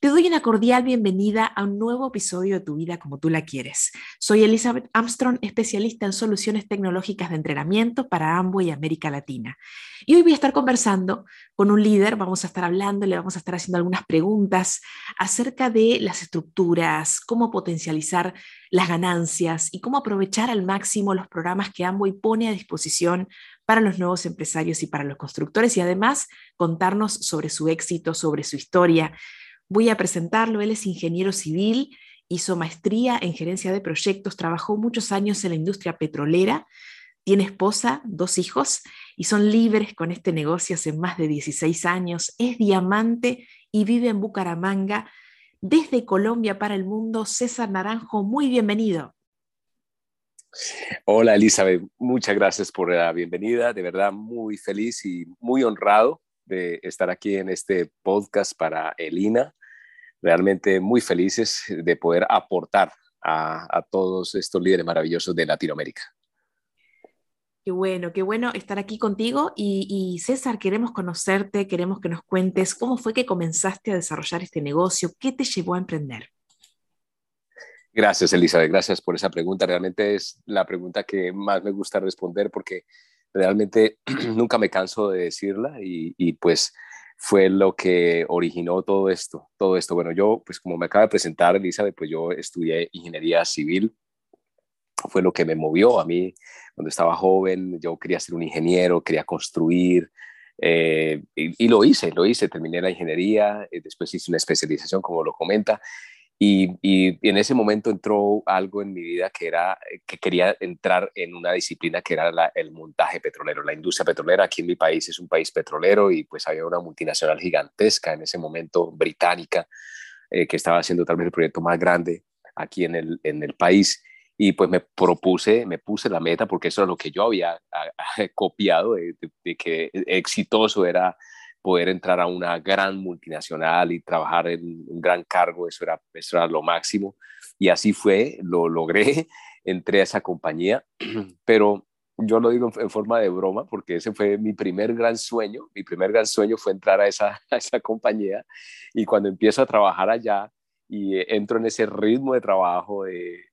Te doy una cordial bienvenida a un nuevo episodio de Tu vida como tú la quieres. Soy Elizabeth Armstrong, especialista en soluciones tecnológicas de entrenamiento para Amway y América Latina. Y hoy voy a estar conversando con un líder, vamos a estar hablando, le vamos a estar haciendo algunas preguntas acerca de las estructuras, cómo potencializar las ganancias y cómo aprovechar al máximo los programas que Amway pone a disposición para los nuevos empresarios y para los constructores y además contarnos sobre su éxito, sobre su historia, Voy a presentarlo. Él es ingeniero civil, hizo maestría en gerencia de proyectos, trabajó muchos años en la industria petrolera, tiene esposa, dos hijos y son libres con este negocio hace más de 16 años. Es diamante y vive en Bucaramanga. Desde Colombia para el mundo, César Naranjo, muy bienvenido. Hola Elizabeth, muchas gracias por la bienvenida, de verdad muy feliz y muy honrado de estar aquí en este podcast para Elina realmente muy felices de poder aportar a, todos estos líderes maravillosos de Latinoamérica. Qué bueno, qué bueno estar aquí contigo. Y, César, queremos conocerte, queremos que nos cuentes cómo fue que comenzaste a desarrollar este negocio, qué te llevó a emprender. Gracias, Elizabeth, gracias por esa pregunta. Realmente es la pregunta que más me gusta responder porque realmente nunca me canso de decirla y, y pues fue lo que originó todo esto, todo esto. Bueno, yo, pues como me acaba de presentar Elizabeth, pues yo estudié ingeniería civil, fue lo que me movió a mí cuando estaba joven, yo quería ser un ingeniero, quería construir, eh, y, lo hice, lo hice, terminé la ingeniería, eh, después hice una especialización, como lo comenta, y, en ese momento entró algo en mi vida que era que quería entrar en una disciplina que era el montaje petrolero, la industria petrolera. Aquí en mi país es un país petrolero y pues había una multinacional gigantesca en ese momento británica eh, que estaba haciendo tal vez el proyecto más grande aquí en el, en el país. Y pues me propuse, me puse la meta porque eso era lo que yo había copiado de que exitoso era poder entrar a una gran multinacional y trabajar en un gran cargo, eso era, eso era lo máximo. Y así fue, lo logré, entré a esa compañía, pero yo lo digo en, forma de broma porque ese fue mi primer gran sueño, mi primer gran sueño fue entrar a esa, esa compañía y cuando empiezo a trabajar allá y entro en ese ritmo de trabajo, de,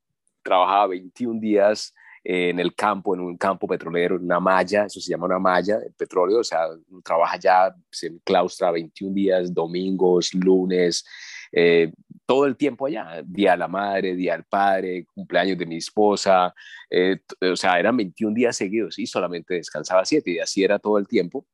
trabajaba 21 días en el campo, en un campo petrolero, en una malla, eso se llama una malla de petróleo, o sea, trabaja ya, se claustra 21 días, domingos, lunes, eh, todo el tiempo allá, día de la madre, día del padre, cumpleaños de mi esposa, eh, o sea, eran 21 días seguidos y solamente descansaba 7 y así era todo el tiempo.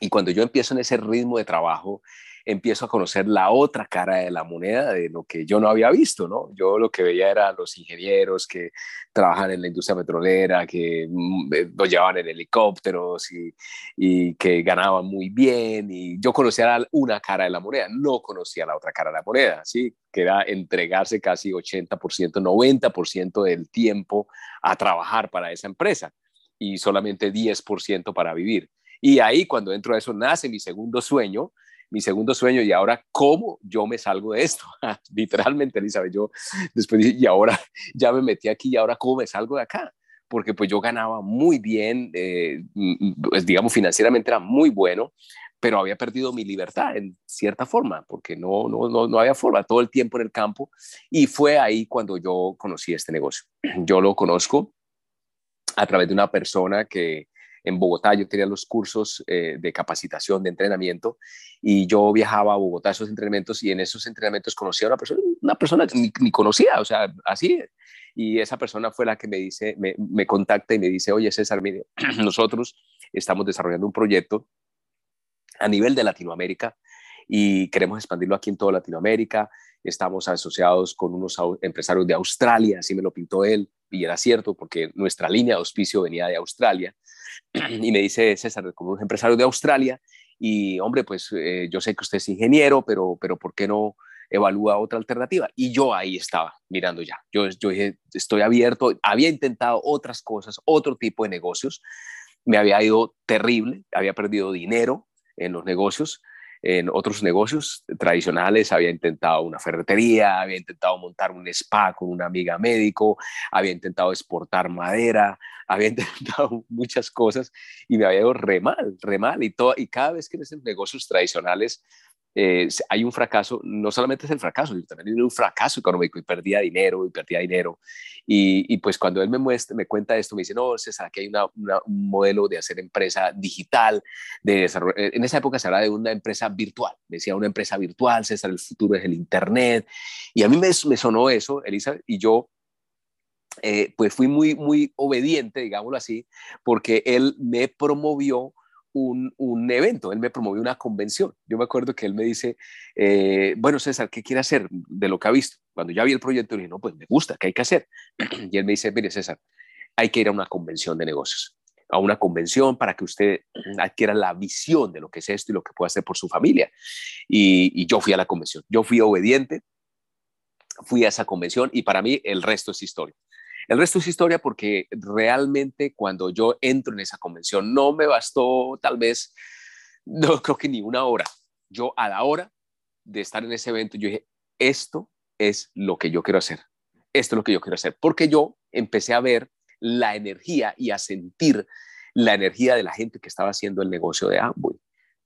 Y cuando yo empiezo en ese ritmo de trabajo, empiezo a conocer la otra cara de la moneda de lo que yo no había visto, ¿no? Yo lo que veía era los ingenieros que trabajan en la industria petrolera, que mm, eh, los llevaban en helicópteros y, y, que ganaban muy bien. Y yo conocía una cara de la moneda, no conocía la otra cara de la moneda, ¿sí? Que era entregarse casi 80%, 90% del tiempo a trabajar para esa empresa y solamente 10% para vivir. Y ahí cuando entro a eso nace mi segundo sueño, mi segundo sueño y ahora cómo yo me salgo de esto. Literalmente, Elizabeth, yo después dije, y ahora ya me metí aquí y ahora cómo me salgo de acá. Porque pues yo ganaba muy bien, eh, pues digamos financieramente era muy bueno, pero había perdido mi libertad en cierta forma, porque no, no, no, no había forma, todo el tiempo en el campo. Y fue ahí cuando yo conocí este negocio. Yo lo conozco a través de una persona que, en Bogotá, yo tenía los cursos eh, de capacitación, de entrenamiento, y yo viajaba a Bogotá a esos entrenamientos y en esos entrenamientos conocí a una persona, una persona que ni, conocía, o sea, así. Y esa persona fue la que me dice, me, me contacta y me dice, oye César, mire, nosotros estamos desarrollando un proyecto a nivel de Latinoamérica y queremos expandirlo aquí en toda Latinoamérica. Estamos asociados con unos empresarios de Australia, así me lo pintó él, y era cierto porque nuestra línea de auspicio venía de Australia. y me dice César, como un empresario de Australia, y hombre, pues eh, yo sé que usted es ingeniero, pero, pero ¿por qué no evalúa otra alternativa. Y yo ahí estaba mirando ya. Yo, yo dije, estoy abierto, había intentado otras cosas, otro tipo de negocios. Me había ido terrible, había perdido dinero en los negocios, en otros negocios tradicionales, había intentado una ferretería, había intentado montar un spa con una amiga médico, había intentado exportar madera, había intentado muchas cosas y me había ido re mal, re mal. Y, todo, y cada vez que en esos negocios tradicionales eh, hay un fracaso, no solamente es el fracaso, sino también un fracaso económico y perdía dinero y perdía dinero. Y, pues cuando él me, muestra, me cuenta esto, me dice, no, César, aquí hay un modelo de hacer empresa digital, de desarrollo. Eh, en esa época se hablaba de una empresa virtual, decía una empresa virtual, César, el futuro es el Internet. Y a mí me, me sonó eso, Elisa, y yo eh, pues fui muy, muy obediente, digámoslo así, porque él me promovió un, evento, él me promovió una convención. Yo me acuerdo que él me dice, eh, bueno, César, ¿qué quiere hacer de lo que ha visto? Cuando ya vi el proyecto, dije, no, pues me gusta, ¿qué hay que hacer? Y él me dice, mire, César, hay que ir a una convención de negocios, a una convención para que usted adquiera la visión de lo que es esto y lo que puede hacer por su familia. Y, y yo fui a la convención, yo fui obediente, fui a esa convención y para mí el resto es historia. El resto es historia porque realmente cuando yo entro en esa convención no me bastó tal vez, no creo que ni una hora. Yo a la hora de estar en ese evento, yo dije, esto es lo que yo quiero hacer. Esto es lo que yo quiero hacer. Porque yo empecé a ver la energía y a sentir la energía de la gente que estaba haciendo el negocio de Amway.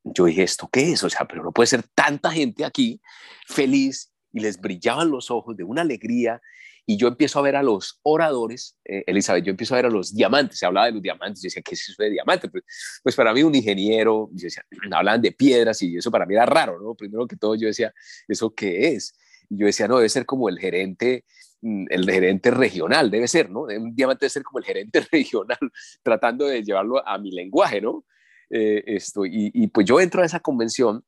Yo dije, ¿esto qué es? O sea, pero no puede ser tanta gente aquí feliz y les brillaban los ojos de una alegría y yo empiezo a ver a los oradores, eh, Elizabeth, yo empiezo a ver a los diamantes, se hablaba de los diamantes, yo decía, ¿qué es eso de diamante? Pues, pues para mí un ingeniero, yo decía, hablaban de piedras y eso para mí era raro, ¿no? Primero que todo yo decía, ¿eso qué es? Y yo decía, no, debe ser como el gerente, mm, el gerente regional, debe ser, ¿no? Un diamante debe ser como el gerente regional, tratando de llevarlo a mi lenguaje, ¿no? Eh, esto, y, y pues yo entro a esa convención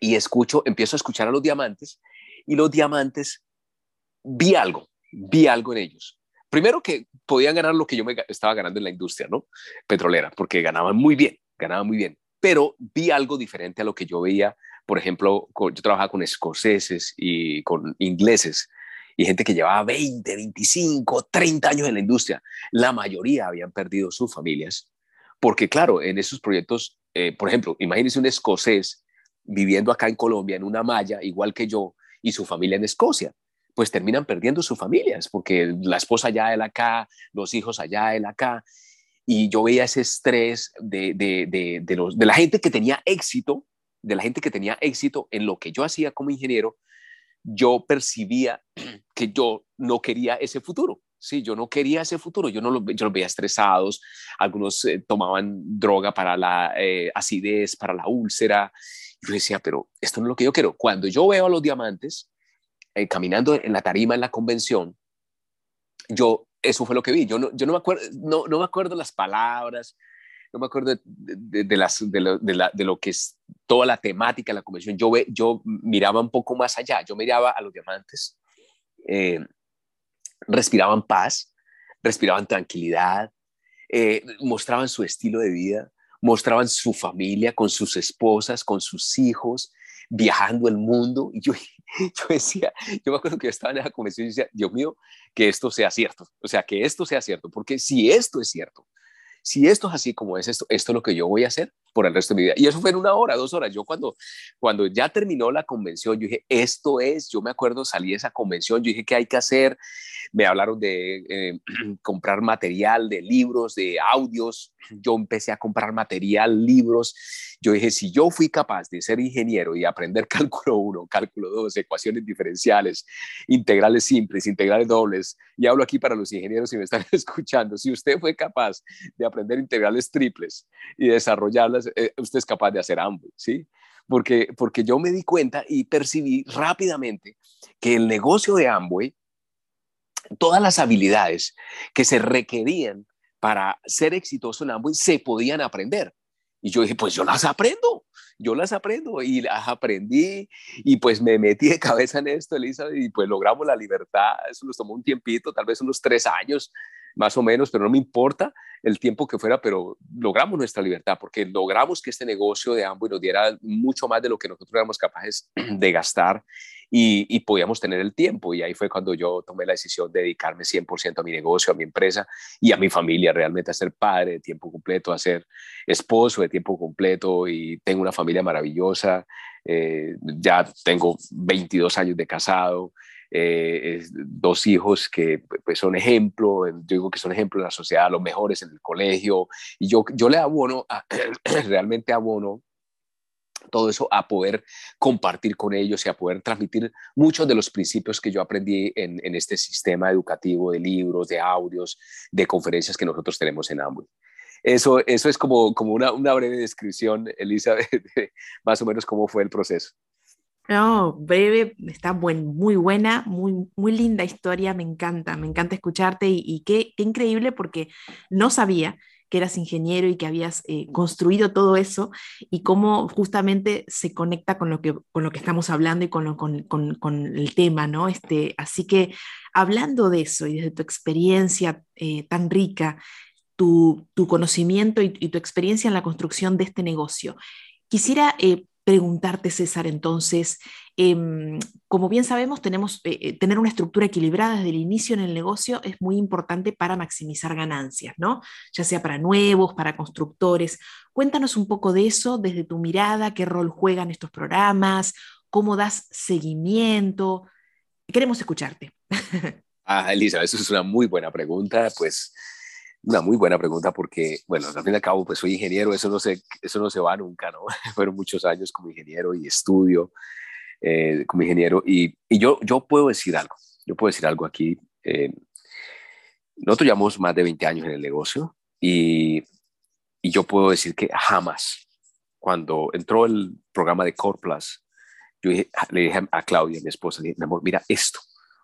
y escucho, empiezo a escuchar a los diamantes y los diamantes vi algo, vi algo en ellos. Primero que podían ganar lo que yo estaba ganando en la industria, ¿no? Petrolera, porque ganaban muy bien, ganaban muy bien. Pero vi algo diferente a lo que yo veía, por ejemplo, yo trabajaba con escoceses y con ingleses y gente que llevaba 20, 25, 30 años en la industria. La mayoría habían perdido sus familias, porque claro, en esos proyectos, eh, por ejemplo, imagínense un escocés viviendo acá en Colombia, en una malla, igual que yo, y su familia en Escocia pues terminan perdiendo sus familias, porque la esposa allá, él acá, los hijos allá, él acá. Y yo veía ese estrés de, de, de, de la gente que tenía éxito, de la gente que tenía éxito en lo que yo hacía como ingeniero, yo percibía que yo no quería ese futuro. Sí, yo no quería ese futuro, yo no lo, yo los veía estresados, algunos eh, tomaban droga para la eh, acidez, para la úlcera. Yo decía, pero esto no es lo que yo quiero. Cuando yo veo a los diamantes, eh, caminando en la tarima en la convención, yo, eso fue lo que vi. Yo no, yo no, me, acuerdo, no, no me acuerdo las palabras, no me acuerdo de, las, de, lo, que es toda la temática de la convención. Yo, ve, yo miraba un poco más allá, yo miraba a los diamantes, eh, respiraban paz, respiraban tranquilidad, eh, mostraban su estilo de vida, mostraban su familia con sus esposas, con sus hijos, viajando el mundo. Y yo, yo decía, yo me acuerdo que yo estaba en esa convención y decía, Dios mío, que esto sea cierto. O sea, que esto sea cierto, porque si esto es cierto, si esto es así como es esto, esto es lo que yo voy a hacer por el resto de mi vida. Y eso fue en una hora, dos horas. Yo cuando, cuando ya terminó la convención, yo dije, esto es, yo me acuerdo, salí de esa convención, yo dije, ¿qué hay que hacer? Me hablaron de eh, comprar material, de libros, de audios. Yo empecé a comprar material, libros. Yo dije, si yo fui capaz de ser ingeniero y aprender cálculo 1, cálculo 2, ecuaciones diferenciales, integrales simples, integrales dobles, y hablo aquí para los ingenieros si me están escuchando, si usted fue capaz de aprender integrales triples y desarrollarlas, eh, usted es capaz de hacer ambos, ¿sí? Porque, porque yo me di cuenta y percibí rápidamente que el negocio de Amway, todas las habilidades que se requerían para ser exitoso en Amway se podían aprender. Y yo dije, pues yo las aprendo, yo las aprendo y las aprendí y pues me metí de cabeza en esto, Elizabeth, y pues logramos la libertad. Eso nos tomó un tiempito, tal vez unos tres años más o menos, pero no me importa el tiempo que fuera, pero logramos nuestra libertad porque logramos que este negocio de Amway nos diera mucho más de lo que nosotros éramos capaces de gastar y, podíamos tener el tiempo. Y ahí fue cuando yo tomé la decisión de dedicarme 100% a mi negocio, a mi empresa y a mi familia, realmente a ser padre de tiempo completo, a ser esposo de tiempo completo y tengo una familia maravillosa. Eh, ya tengo 22 años de casado, eh, dos hijos que pues, son ejemplo, yo digo que son ejemplo en la sociedad, los mejores en el colegio, y yo, yo le abono, realmente abono todo eso a poder compartir con ellos y a poder transmitir muchos de los principios que yo aprendí en, este sistema educativo de libros, de audios, de conferencias que nosotros tenemos en Amway. Eso, eso es como, como una, una breve descripción, Elizabeth, más o menos cómo fue el proceso. No, breve, está buen, muy buena, muy, muy linda historia, me encanta, me encanta escucharte y, qué, qué, increíble porque no sabía que eras ingeniero y que habías eh, construido todo eso y cómo justamente se conecta con lo que, con lo que estamos hablando y con, con, con, el tema, ¿no? Este, así que hablando de eso y desde tu experiencia eh, tan rica, tu, tu conocimiento y, tu experiencia en la construcción de este negocio, quisiera eh, preguntarte, César, entonces, em, como bien sabemos, tenemos, eh, eh, tener una estructura equilibrada desde el inicio en el negocio es muy importante para maximizar ganancias, ¿no? Ya sea para nuevos, para constructores. Cuéntanos un poco de eso desde tu mirada, qué rol juegan estos programas, cómo das seguimiento. Queremos escucharte. Ah, Elisa, eso es una muy buena pregunta. Pues una muy buena pregunta porque, bueno, al fin y al cabo, pues soy ingeniero, eso no se, eso no se va nunca, ¿no? Fueron muchos años como ingeniero y estudio eh, como ingeniero y, y, yo, yo puedo decir algo, yo puedo decir algo aquí. Eh, nosotros llevamos más de 20 años en el negocio y, y yo puedo decir que jamás, cuando entró el programa de Core Plus, yo le dije a Claudia, mi esposa, dije, mi amor, mira esto,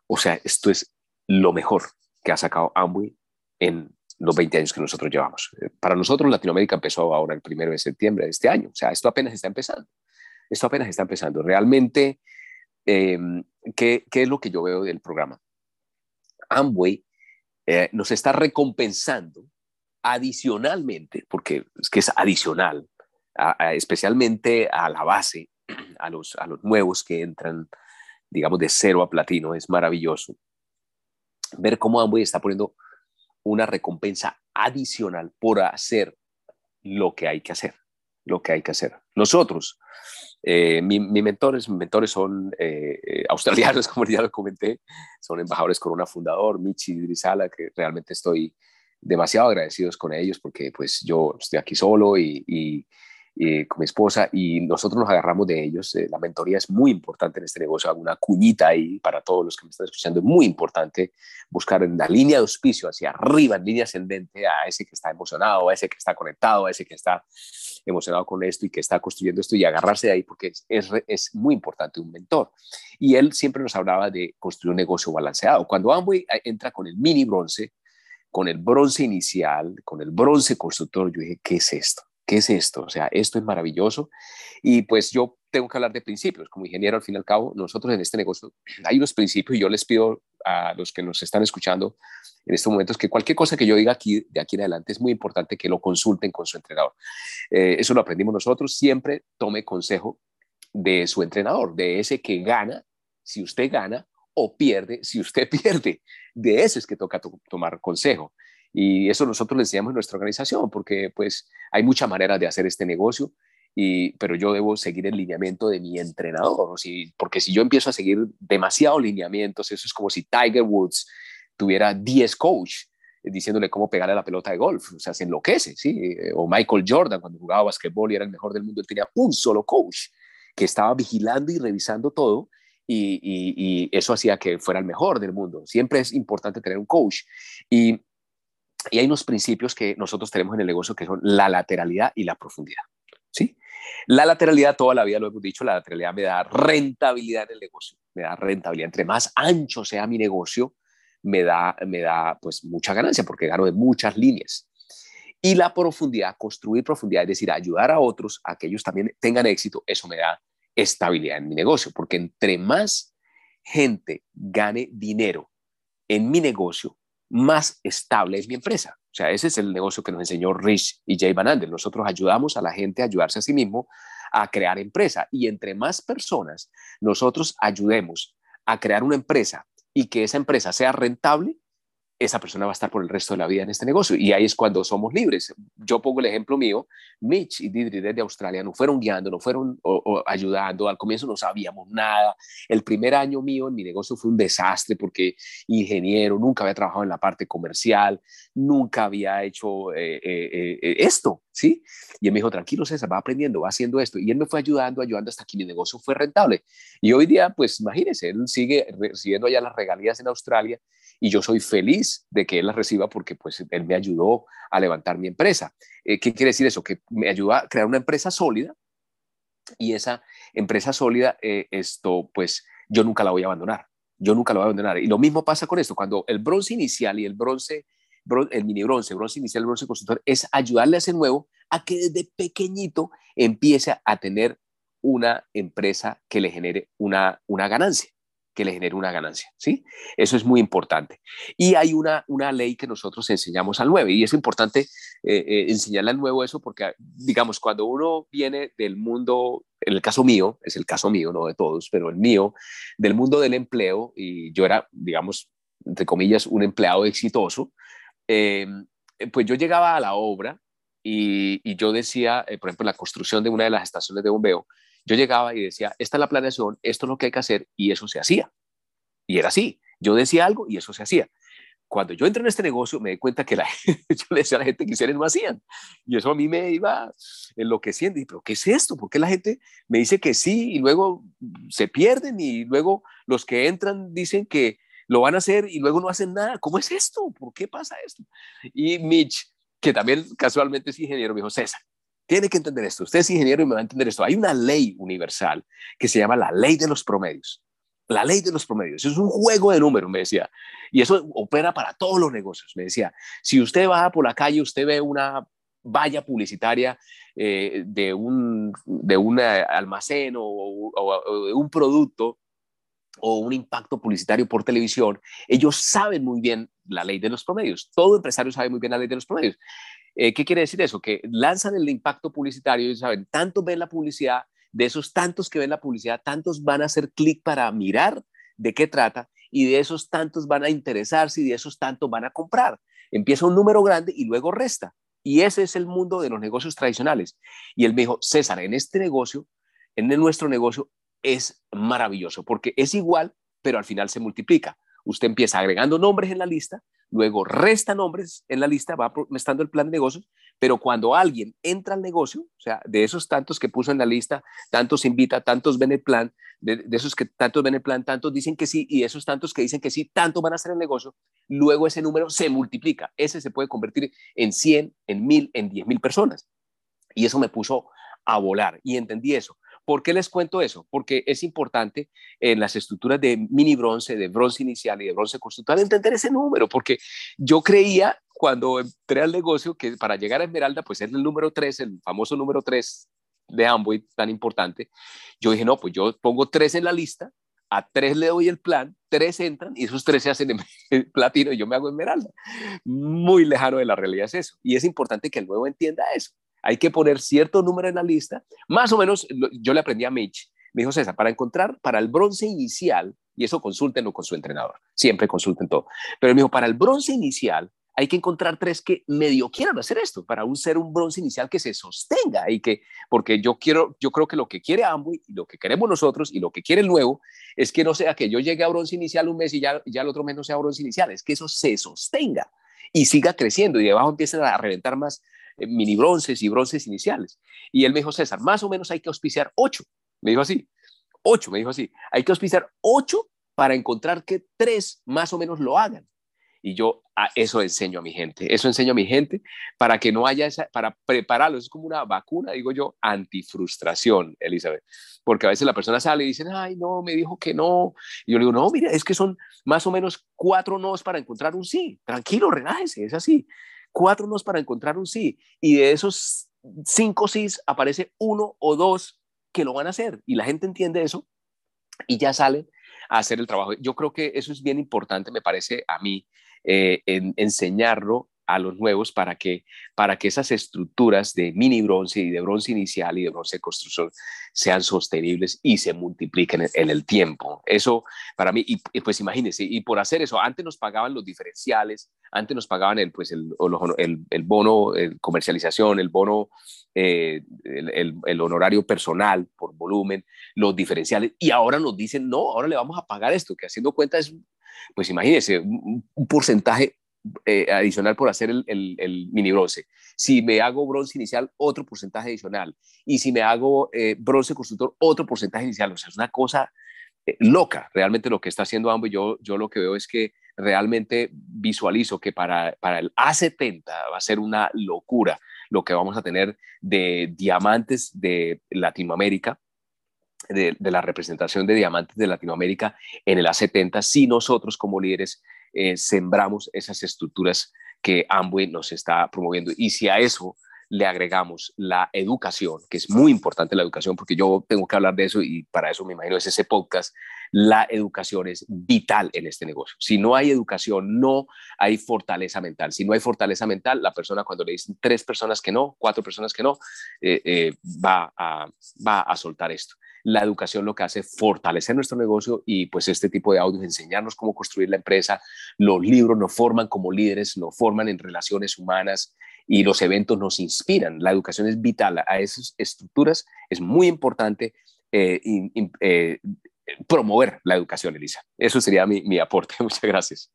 o sea, esto es lo mejor que ha sacado Amway en los 20 años que nosotros llevamos. Eh, para nosotros Latinoamérica empezó ahora el primero de septiembre de este año, o sea, esto apenas está empezando. Esto apenas está empezando. Realmente, em, ¿qué, ¿qué, es lo que yo veo del programa? Amway eh, nos está recompensando adicionalmente, porque es que es adicional, especialmente a la base, a los, a los nuevos que entran, digamos, de cero a platino, es maravilloso. Ver cómo Amway está poniendo una recompensa adicional por hacer lo que hay que hacer, lo que hay que hacer. Nosotros, eh, mis mentores, mis mentores son eh, eh, australianos, como ya lo comenté, son embajadores Corona Fundador, Michi Drizala, que realmente estoy demasiado agradecidos con ellos porque pues yo estoy aquí solo y, eh, con mi esposa y nosotros nos agarramos de ellos. Eh, la mentoría es muy importante en este negocio, hago una cuñita ahí para todos los que me están escuchando, es muy importante buscar en la línea de auspicio hacia arriba, en línea ascendente, a ese que está emocionado, a ese que está conectado, a ese que está emocionado con esto y que está construyendo esto y agarrarse de ahí porque es, es, es muy importante un mentor. Y él siempre nos hablaba de construir un negocio balanceado. Cuando Amway eh, entra con el mini bronce, con el bronce inicial, con el bronce constructor, yo dije, ¿qué es esto? ¿Qué es esto? O sea, esto es maravilloso. Y pues yo tengo que hablar de principios. Como ingeniero, al fin y al cabo, nosotros en este negocio hay unos principios y yo les pido a los que nos están escuchando en estos momentos que cualquier cosa que yo diga aquí, de aquí en adelante, es muy importante que lo consulten con su entrenador. Eh, eso lo aprendimos nosotros. Siempre tome consejo de su entrenador, de ese que gana, si usted gana, o pierde, si usted pierde. De ese es que toca tomar consejo. Y eso nosotros le enseñamos en nuestra organización, porque pues hay muchas maneras de hacer este negocio, y, pero yo debo seguir el lineamiento de mi entrenador, porque si yo empiezo a seguir demasiados lineamientos, eso es como si Tiger Woods tuviera 10 coach diciéndole cómo pegarle la pelota de golf, o sea, se enloquece, ¿sí? O Michael Jordan cuando jugaba basquetbol y era el mejor del mundo, tenía un solo coach que estaba vigilando y revisando todo y, y, eso hacía que fuera el mejor del mundo. Siempre es importante tener un coach. Y y hay unos principios que nosotros tenemos en el negocio que son la lateralidad y la profundidad. ¿sí? La lateralidad, toda la vida lo hemos dicho, la lateralidad me da rentabilidad en el negocio, me da rentabilidad. Entre más ancho sea mi negocio, me da, me da pues mucha ganancia porque gano de muchas líneas. Y la profundidad, construir profundidad, es decir, ayudar a otros a que ellos también tengan éxito, eso me da estabilidad en mi negocio, porque entre más gente gane dinero en mi negocio, más estable es mi empresa. O sea, ese es el negocio que nos enseñó Rich y Jay Van Andel. Nosotros ayudamos a la gente a ayudarse a sí mismo, a crear empresa. Y entre más personas nosotros ayudemos a crear una empresa y que esa empresa sea rentable, esa persona va a estar por el resto de la vida en este negocio. Y ahí es cuando somos libres. Yo pongo el ejemplo mío, Mitch y Didri desde Australia nos fueron guiando, nos fueron ayudando. Al comienzo no sabíamos nada. El primer año mío en mi negocio fue un desastre porque ingeniero, nunca había trabajado en la parte comercial, nunca había hecho eh, eh, eh, esto, ¿sí? Y él me dijo, tranquilo César, va aprendiendo, va haciendo esto. Y él me fue ayudando, ayudando hasta que mi negocio fue rentable. Y hoy día, pues imagínense, él sigue recibiendo allá las regalías en Australia y yo soy feliz de que él las reciba porque pues él me ayudó a levantar mi empresa. Eh, ¿Qué quiere decir eso? Que me ayudó a crear una empresa sólida y esa empresa sólida, eh, esto pues yo nunca la voy a abandonar. Yo nunca la voy a abandonar. Y lo mismo pasa con esto, cuando el bronce inicial y el bronce, el mini bronce, bronce inicial, bronce constructor, es ayudarle a ese nuevo a que desde pequeñito empiece a tener una empresa que le genere una, una ganancia que le genere una ganancia, ¿sí? Eso es muy importante. Y hay una, una ley que nosotros enseñamos al 9 y es importante eh, eh, enseñarle al nuevo eso porque, digamos, cuando uno viene del mundo, en el caso mío, es el caso mío, no de todos, pero el mío, del mundo del empleo, y yo era, digamos, entre comillas, un empleado exitoso, em, pues yo llegaba a la obra y, yo decía, eh, por ejemplo, la construcción de una de las estaciones de bombeo, yo llegaba y decía, esta es la planeación, esto es lo que hay que hacer y eso se hacía. Y era así. Yo decía algo y eso se hacía. Cuando yo entré en este negocio me di cuenta que la, yo le decía a la gente que hicieran no hacían. Y eso a mí me iba enloqueciendo. Y, pero ¿qué es esto? ¿Por qué la gente me dice que sí y luego se pierden y luego los que entran dicen que lo van a hacer y luego no hacen nada? ¿Cómo es esto? ¿Por qué pasa esto? Y Mitch, que también casualmente es ingeniero, me dijo, César, tiene que entender esto. Usted es ingeniero y me va a entender esto. Hay una ley universal que se llama la ley de los promedios. La ley de los promedios. Es un juego de números, me decía. Y eso opera para todos los negocios. Me decía, si usted va por la calle, usted ve una valla publicitaria eh, de, un, de un almacén o, de un producto o un impacto publicitario por televisión, ellos saben muy bien la ley de los promedios. Todo empresario sabe muy bien la ley de los promedios. Eh, ¿Qué quiere decir eso? Que lanzan el impacto publicitario y saben, tantos ven la publicidad, de esos tantos que ven la publicidad, tantos van a hacer clic para mirar de qué trata y de esos tantos van a interesarse y de esos tantos van a comprar. Empieza un número grande y luego resta. Y ese es el mundo de los negocios tradicionales. Y él me dijo, César, en este negocio, en nuestro negocio, es maravilloso porque es igual, pero al final se multiplica. Usted empieza agregando nombres en la lista, luego resta nombres en la lista, va estando el plan de negocios, pero cuando alguien entra al negocio, o sea, de esos tantos que puso en la lista, tantos invita, tantos ven el plan, de, esos que tantos ven el plan, tantos dicen que sí, y esos tantos que dicen que sí, tantos van a hacer el negocio, luego ese número se multiplica. Ese se puede convertir en 100, en 1000, en 10 mil personas. Y eso me puso a volar y entendí eso. ¿Por qué les cuento eso? Porque es importante en las estructuras de mini bronce, de bronce inicial y de bronce constructor entender ese número, porque yo creía cuando entré al negocio que para llegar a Esmeralda, pues es el número 3, el famoso número 3 de Amway tan importante. Yo dije, no, pues yo pongo 3 en la lista, a 3 le doy el plan, 3 entran y esos 3 se hacen en platino y yo me hago Esmeralda. Muy lejano de la realidad es eso. Y es importante que el nuevo entienda eso hay que poner cierto número en la lista. Más o menos, yo le aprendí a Mitch, me dijo César, para encontrar para el bronce inicial, y eso consúltenlo con su entrenador, siempre consulten todo, pero me dijo, para el bronce inicial hay que encontrar tres que medio quieran hacer esto, para un ser un bronce inicial que se sostenga y que, porque yo quiero, yo creo que lo que quiere Amway y lo que queremos nosotros y lo que quiere el nuevo es que no sea que yo llegue a bronce inicial un mes y ya, ya el otro mes no sea bronce inicial, es que eso se sostenga y siga creciendo y debajo empiecen a reventar más mini bronces y bronces iniciales. Y él me dijo, César, más o menos hay que auspiciar ocho. Me dijo así, ocho, me dijo así, hay que auspiciar ocho para encontrar que tres más o menos lo hagan. Y yo a eso enseño a mi gente, eso enseño a mi gente para que no haya esa, para prepararlo, es como una vacuna, digo yo, antifrustración, Elizabeth, porque a veces la persona sale y dice, ay, no, me dijo que no, y yo le digo, no, mira, es que son más o menos cuatro nos para encontrar un sí, tranquilo, relájese, es así cuatro nos para encontrar un sí. Y de esos cinco sís aparece uno o dos que lo van a hacer. Y la gente entiende eso y ya salen a hacer el trabajo. Yo creo que eso es bien importante, me parece a mí, eh, en, enseñarlo a los nuevos para que, para que esas estructuras de mini bronce y de bronce inicial y de bronce de construcción sean sostenibles y se multipliquen en, el tiempo. Eso para mí, y, pues imagínense, y por hacer eso, antes nos pagaban los diferenciales, antes nos pagaban el, pues el, el, el bono el comercialización, el bono, eh, el, honorario personal por volumen, los diferenciales, y ahora nos dicen, no, ahora le vamos a pagar esto, que haciendo cuenta es, pues imagínense, un, un porcentaje eh, adicional por hacer el, el, mini bronce. Si me hago bronce inicial, otro porcentaje adicional. Y si me hago eh, bronce constructor, otro porcentaje inicial. O sea, es una cosa eh, loca realmente lo que está haciendo ambos. Yo, yo lo que veo es que realmente visualizo que para, para el A70 va a ser una locura lo que vamos a tener de diamantes de Latinoamérica, de, de, la representación de diamantes de Latinoamérica en el A70 si nosotros como líderes eh, sembramos esas estructuras que Amway nos está promoviendo. Y si a eso le agregamos la educación, que es muy importante la educación, porque yo tengo que hablar de eso y para eso me imagino es ese podcast, la educación es vital en este negocio. Si no hay educación, no hay fortaleza mental. Si no hay fortaleza mental, la persona cuando le dicen tres personas que no, cuatro personas que no, eh, eh, va, a, va a soltar esto la educación lo que hace es fortalecer nuestro negocio y pues este tipo de audios, enseñarnos cómo construir la empresa. Los libros nos forman como líderes, nos forman en relaciones humanas y los eventos nos inspiran. La educación es vital. A esas estructuras es muy importante eh, eh, promover la educación, Elisa. Eso sería mi, mi aporte. Muchas gracias.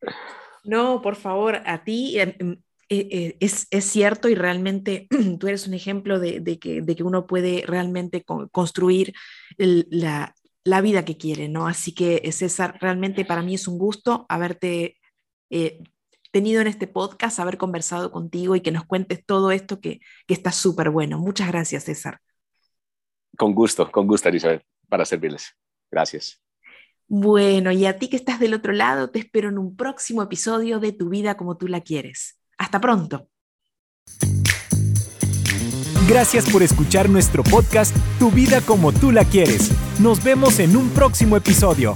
No, por favor, a ti em, em, eh, eh, es, es, cierto y realmente tú eres un ejemplo de, de, que, de que, uno puede realmente construir la, la, vida que quiere, ¿no? Así que eh, César, realmente para mí es un gusto haberte tenido en este podcast, haber conversado contigo y que nos cuentes todo esto que, que está súper bueno. Muchas gracias, César. Con gusto, con gusto, Elizabeth, para servirles. Gracias. Bueno, y a ti que estás del otro lado, te espero en un próximo episodio de Tu vida como tú la quieres. Hasta pronto. Gracias por escuchar nuestro podcast Tu vida como tú la quieres. Nos vemos en un próximo episodio.